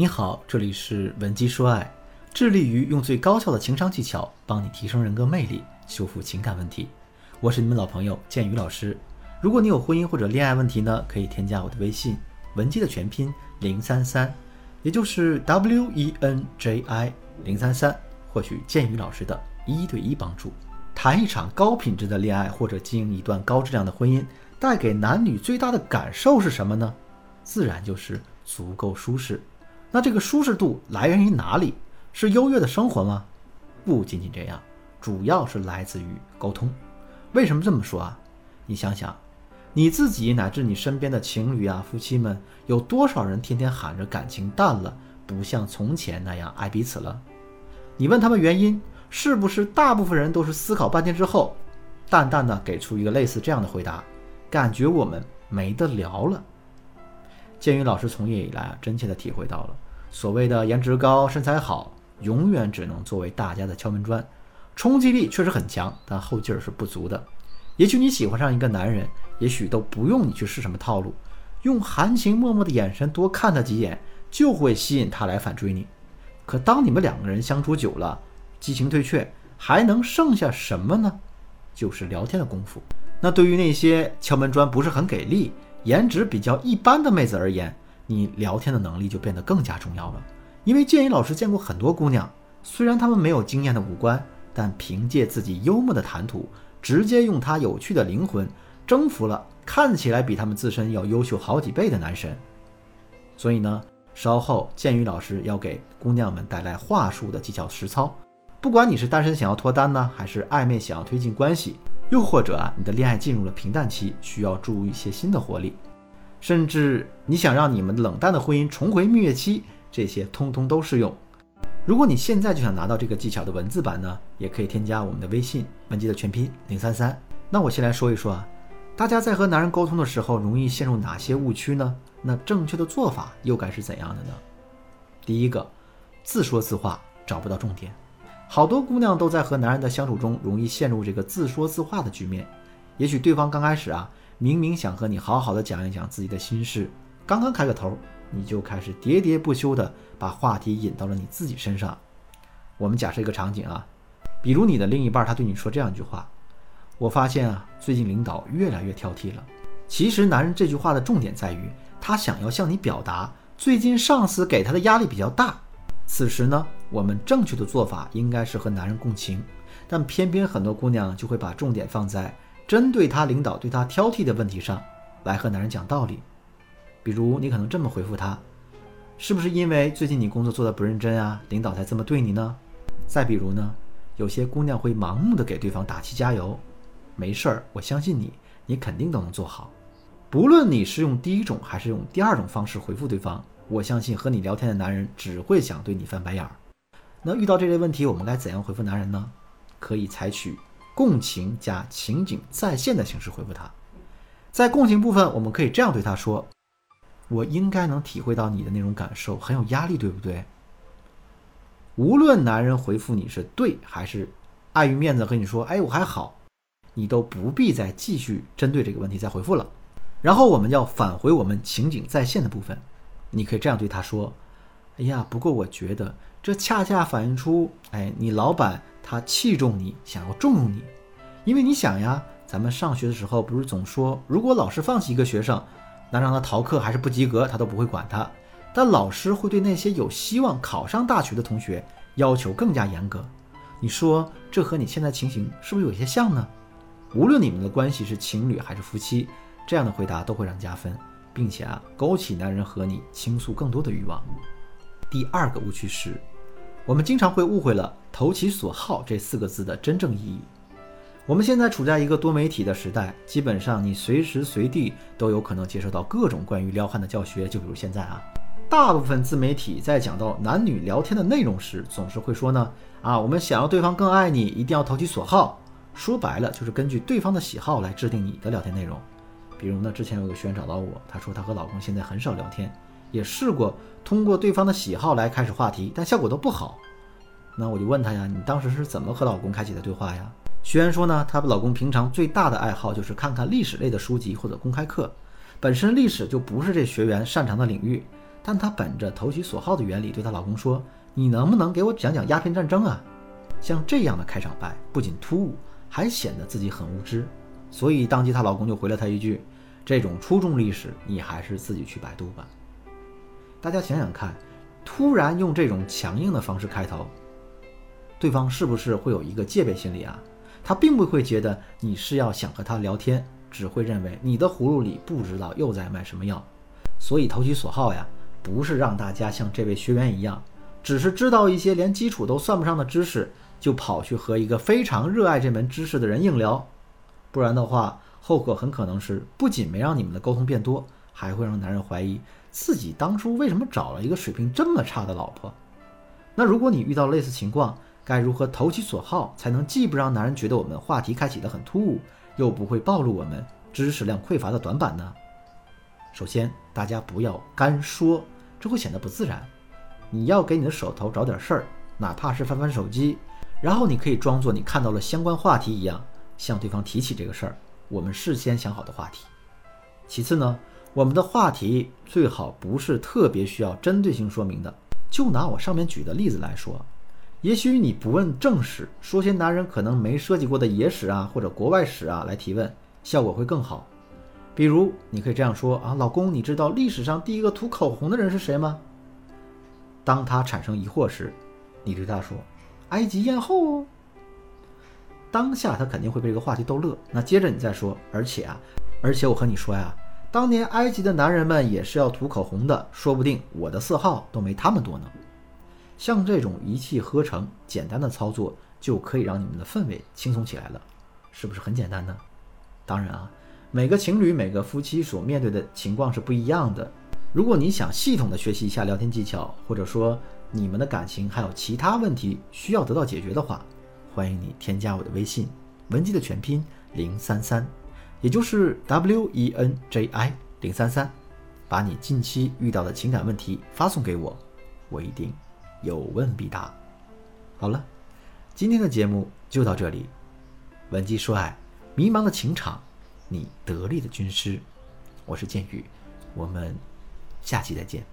你好，这里是文姬说爱，致力于用最高效的情商技巧帮你提升人格魅力，修复情感问题。我是你们老朋友建宇老师。如果你有婚姻或者恋爱问题呢，可以添加我的微信文姬的全拼零三三，也就是 W E N J I 零三三，获取建宇老师的一对一帮助。谈一场高品质的恋爱，或者经营一段高质量的婚姻，带给男女最大的感受是什么呢？自然就是足够舒适。那这个舒适度来源于哪里？是优越的生活吗？不仅仅这样，主要是来自于沟通。为什么这么说啊？你想想，你自己乃至你身边的情侣啊、夫妻们，有多少人天天喊着感情淡了，不像从前那样爱彼此了？你问他们原因？是不是大部分人都是思考半天之后，淡淡的给出一个类似这样的回答，感觉我们没得聊了。建宇老师从业以来啊，真切的体会到了，所谓的颜值高、身材好，永远只能作为大家的敲门砖，冲击力确实很强，但后劲儿是不足的。也许你喜欢上一个男人，也许都不用你去试什么套路，用含情脉脉的眼神多看他几眼，就会吸引他来反追你。可当你们两个人相处久了，激情退却，还能剩下什么呢？就是聊天的功夫。那对于那些敲门砖不是很给力、颜值比较一般的妹子而言，你聊天的能力就变得更加重要了。因为建议老师见过很多姑娘，虽然她们没有惊艳的五官，但凭借自己幽默的谈吐，直接用她有趣的灵魂，征服了看起来比她们自身要优秀好几倍的男神。所以呢，稍后建宇老师要给姑娘们带来话术的技巧实操。不管你是单身想要脱单呢，还是暧昧想要推进关系，又或者啊你的恋爱进入了平淡期，需要注入一些新的活力，甚至你想让你们冷淡的婚姻重回蜜月期，这些通通都适用。如果你现在就想拿到这个技巧的文字版呢，也可以添加我们的微信文姬的全拼零三三。那我先来说一说啊，大家在和男人沟通的时候容易陷入哪些误区呢？那正确的做法又该是怎样的呢？第一个，自说自话，找不到重点。好多姑娘都在和男人的相处中，容易陷入这个自说自话的局面。也许对方刚开始啊，明明想和你好好的讲一讲自己的心事，刚刚开个头，你就开始喋喋不休的把话题引到了你自己身上。我们假设一个场景啊，比如你的另一半他对你说这样一句话：“我发现啊，最近领导越来越挑剔了。”其实男人这句话的重点在于，他想要向你表达，最近上司给他的压力比较大。此时呢，我们正确的做法应该是和男人共情，但偏偏很多姑娘就会把重点放在针对他领导对他挑剔的问题上来和男人讲道理。比如你可能这么回复他：“是不是因为最近你工作做的不认真啊，领导才这么对你呢？”再比如呢，有些姑娘会盲目的给对方打气加油：“没事儿，我相信你，你肯定都能做好。”不论你是用第一种还是用第二种方式回复对方。我相信和你聊天的男人只会想对你翻白眼儿。那遇到这类问题，我们该怎样回复男人呢？可以采取共情加情景再现的形式回复他。在共情部分，我们可以这样对他说：“我应该能体会到你的那种感受，很有压力，对不对？”无论男人回复你是对还是碍于面子和你说：“哎，我还好”，你都不必再继续针对这个问题再回复了。然后我们要返回我们情景再现的部分。你可以这样对他说：“哎呀，不过我觉得这恰恰反映出，哎，你老板他器重你，想要重用你。因为你想呀，咱们上学的时候不是总说，如果老师放弃一个学生，那让他逃课还是不及格，他都不会管他。但老师会对那些有希望考上大学的同学要求更加严格。你说这和你现在情形是不是有些像呢？无论你们的关系是情侣还是夫妻，这样的回答都会让加分。”并且啊，勾起男人和你倾诉更多的欲望。第二个误区是，我们经常会误会了“投其所好”这四个字的真正意义。我们现在处在一个多媒体的时代，基本上你随时随地都有可能接受到各种关于撩汉的教学。就比如现在啊，大部分自媒体在讲到男女聊天的内容时，总是会说呢：啊，我们想要对方更爱你，一定要投其所好。说白了，就是根据对方的喜好来制定你的聊天内容。比如呢，之前有个学员找到我，她说她和老公现在很少聊天，也试过通过对方的喜好来开始话题，但效果都不好。那我就问她呀，你当时是怎么和老公开启的对话呀？学员说呢，她老公平常最大的爱好就是看看历史类的书籍或者公开课，本身历史就不是这学员擅长的领域，但她本着投其所好的原理对她老公说：“你能不能给我讲讲鸦片战争啊？”像这样的开场白不仅突兀，还显得自己很无知。所以当即她老公就回了她一句：“这种初中历史，你还是自己去百度吧。”大家想想看，突然用这种强硬的方式开头，对方是不是会有一个戒备心理啊？他并不会觉得你是要想和他聊天，只会认为你的葫芦里不知道又在卖什么药。所以投其所好呀，不是让大家像这位学员一样，只是知道一些连基础都算不上的知识，就跑去和一个非常热爱这门知识的人硬聊。不然的话，后果很可能是不仅没让你们的沟通变多，还会让男人怀疑自己当初为什么找了一个水平这么差的老婆。那如果你遇到类似情况，该如何投其所好，才能既不让男人觉得我们话题开启的很突兀，又不会暴露我们知识量匮乏的短板呢？首先，大家不要干说，这会显得不自然。你要给你的手头找点事儿，哪怕是翻翻手机，然后你可以装作你看到了相关话题一样，向对方提起这个事儿，我们事先想好的话题。其次呢，我们的话题最好不是特别需要针对性说明的。就拿我上面举的例子来说。也许你不问正史，说些男人可能没涉及过的野史啊，或者国外史啊来提问，效果会更好。比如，你可以这样说啊，老公，你知道历史上第一个涂口红的人是谁吗？当他产生疑惑时，你对他说，埃及艳后。当下他肯定会被这个话题逗乐。那接着你再说，而且啊，而且我和你说呀，当年埃及的男人们也是要涂口红的，说不定我的色号都没他们多呢。像这种一气呵成、简单的操作，就可以让你们的氛围轻松起来了，是不是很简单呢？当然啊，每个情侣、每个夫妻所面对的情况是不一样的。如果你想系统的学习一下聊天技巧，或者说你们的感情还有其他问题需要得到解决的话，欢迎你添加我的微信文姬的全拼零三三，也就是 W E N J I 零三三，把你近期遇到的情感问题发送给我，我一定。有问必答。好了，今天的节目就到这里。文姬说爱，迷茫的情场，你得力的军师。我是剑宇，我们下期再见。